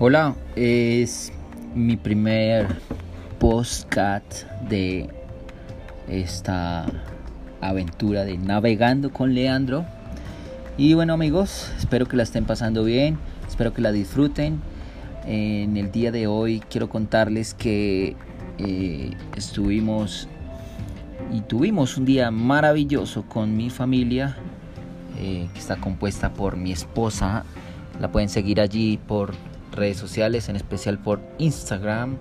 Hola, es mi primer postcat de esta aventura de navegando con Leandro. Y bueno amigos, espero que la estén pasando bien, espero que la disfruten. En el día de hoy quiero contarles que eh, estuvimos y tuvimos un día maravilloso con mi familia, eh, que está compuesta por mi esposa. La pueden seguir allí por redes sociales, en especial por Instagram,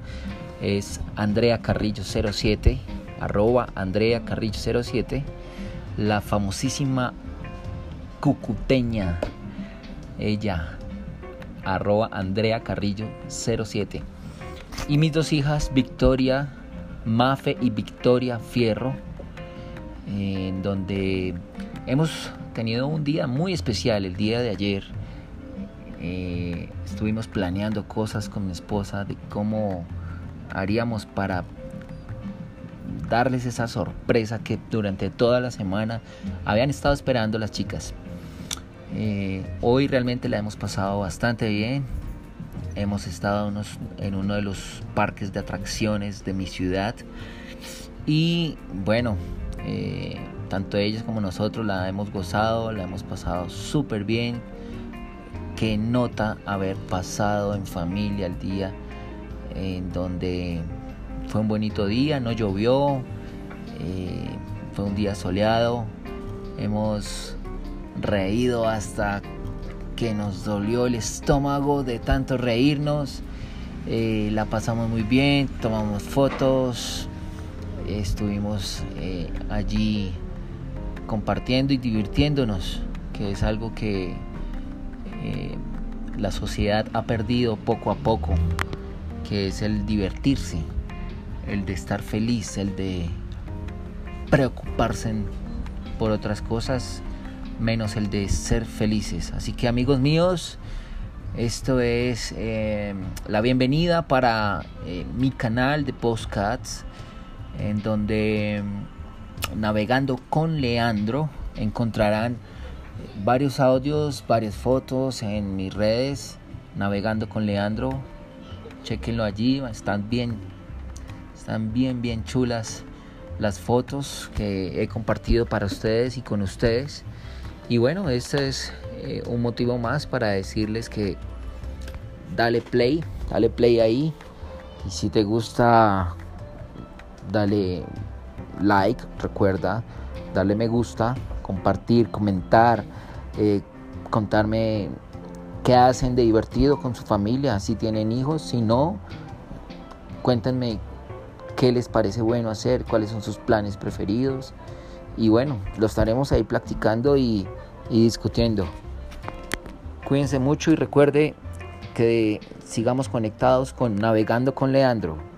es Andrea Carrillo 07, arroba Andrea Carrillo 07, la famosísima cucuteña, ella, arroba Andrea Carrillo 07. Y mis dos hijas, Victoria Mafe y Victoria Fierro, en donde hemos tenido un día muy especial el día de ayer eh, estuvimos planeando cosas con mi esposa de cómo haríamos para darles esa sorpresa que durante toda la semana habían estado esperando las chicas. Eh, hoy realmente la hemos pasado bastante bien. Hemos estado en uno de los parques de atracciones de mi ciudad. Y bueno, eh, tanto ellos como nosotros la hemos gozado, la hemos pasado súper bien que nota haber pasado en familia el día en donde fue un bonito día, no llovió, eh, fue un día soleado, hemos reído hasta que nos dolió el estómago de tanto reírnos, eh, la pasamos muy bien, tomamos fotos, estuvimos eh, allí compartiendo y divirtiéndonos, que es algo que eh, la sociedad ha perdido poco a poco, que es el divertirse, el de estar feliz, el de preocuparse por otras cosas, menos el de ser felices. Así que amigos míos, esto es eh, la bienvenida para eh, mi canal de Postcats, en donde navegando con Leandro encontrarán varios audios, varias fotos en mis redes, navegando con Leandro. Chequenlo allí, están bien, están bien, bien chulas las fotos que he compartido para ustedes y con ustedes. Y bueno, este es eh, un motivo más para decirles que dale play, dale play ahí. Y si te gusta, dale like, recuerda, dale me gusta compartir, comentar, eh, contarme qué hacen de divertido con su familia, si tienen hijos, si no, cuéntenme qué les parece bueno hacer, cuáles son sus planes preferidos. Y bueno, lo estaremos ahí practicando y, y discutiendo. Cuídense mucho y recuerde que sigamos conectados con Navegando con Leandro.